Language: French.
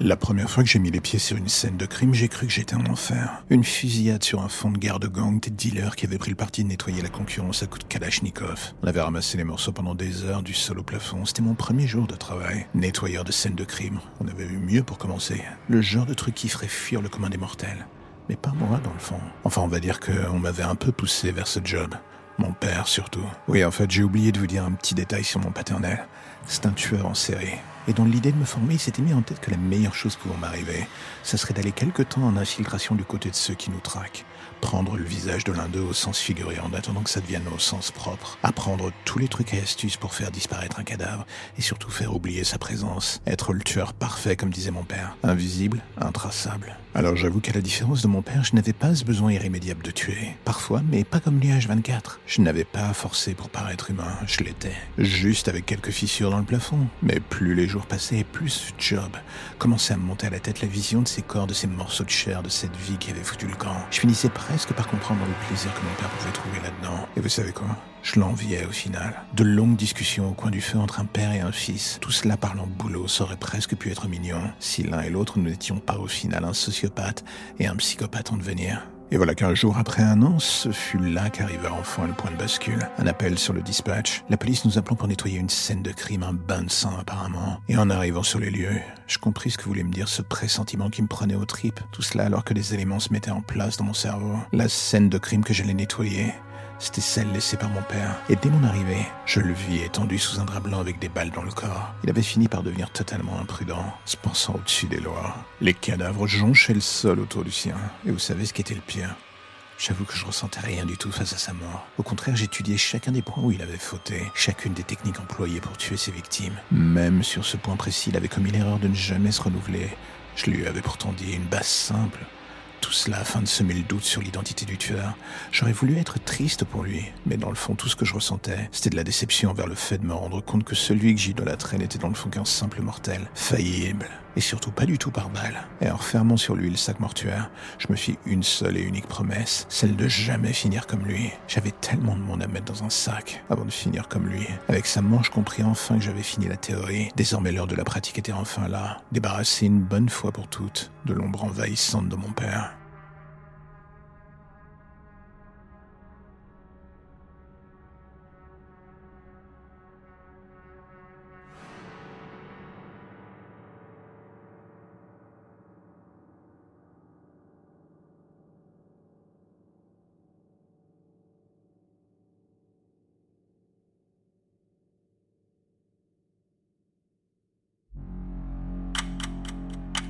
La première fois que j'ai mis les pieds sur une scène de crime, j'ai cru que j'étais en enfer. Une fusillade sur un fond de guerre de gang, des dealers qui avaient pris le parti de nettoyer la concurrence à coups de Kalachnikov. On avait ramassé les morceaux pendant des heures, du sol au plafond. C'était mon premier jour de travail. Nettoyeur de scène de crime. On avait eu mieux pour commencer. Le genre de truc qui ferait fuir le commun des mortels. Mais pas moi, dans le fond. Enfin, on va dire qu'on m'avait un peu poussé vers ce job. Mon père, surtout. Oui, en fait, j'ai oublié de vous dire un petit détail sur mon paternel. C'est un tueur en série et dans l'idée de me former, il s'était mis en tête que la meilleure chose pouvant m'arriver, ce serait d'aller quelque temps en infiltration du côté de ceux qui nous traquent, prendre le visage de l'un d'eux au sens figuré en attendant que ça devienne au sens propre, apprendre tous les trucs et astuces pour faire disparaître un cadavre et surtout faire oublier sa présence, être le tueur parfait comme disait mon père, invisible, intraçable. Alors j'avoue qu'à la différence de mon père, je n'avais pas ce besoin irrémédiable de tuer. Parfois, mais pas comme lui H24. Je n'avais pas à forcer pour paraître humain, je l'étais. Juste avec quelques fissures dans le plafond. Mais plus les jours passaient, plus job commençait à me monter à la tête la vision de ces corps, de ces morceaux de chair, de cette vie qui avait foutu le camp. Je finissais presque par comprendre le plaisir que mon père pouvait trouver là-dedans. Et vous savez quoi? Je l'enviais au final. De longues discussions au coin du feu entre un père et un fils. Tout cela parlant boulot, ça aurait presque pu être mignon si l'un et l'autre nous n'étions pas au final un sociopathe et un psychopathe en devenir. Et voilà qu'un jour après un an, ce fut là qu'arriva enfin le point de bascule. Un appel sur le dispatch. La police nous appelant pour nettoyer une scène de crime, un bain de sang apparemment. Et en arrivant sur les lieux, je compris ce que voulait me dire ce pressentiment qui me prenait aux tripes. Tout cela alors que les éléments se mettaient en place dans mon cerveau. La scène de crime que j'allais nettoyer c'était celle laissée par mon père. Et dès mon arrivée, je le vis étendu sous un drap blanc avec des balles dans le corps. Il avait fini par devenir totalement imprudent, se pensant au-dessus des lois. Les cadavres jonchaient le sol autour du sien. Et vous savez ce qui était le pire? J'avoue que je ressentais rien du tout face à sa mort. Au contraire, j'étudiais chacun des points où il avait fauté, chacune des techniques employées pour tuer ses victimes. Même sur ce point précis, il avait commis l'erreur de ne jamais se renouveler. Je lui avais pourtant dit une base simple. Tout cela afin de semer le doute sur l'identité du tueur. J'aurais voulu être triste pour lui, mais dans le fond, tout ce que je ressentais, c'était de la déception envers le fait de me rendre compte que celui que j'idolâtrais n'était dans le fond qu'un simple mortel, faillible, et surtout pas du tout par balle. Et en refermant sur lui le sac mortuaire, je me fis une seule et unique promesse, celle de jamais finir comme lui. J'avais tellement de monde à mettre dans un sac avant de finir comme lui. Avec sa je compris enfin que j'avais fini la théorie. Désormais, l'heure de la pratique était enfin là, débarrassé une bonne fois pour toutes de l'ombre envahissante de mon père.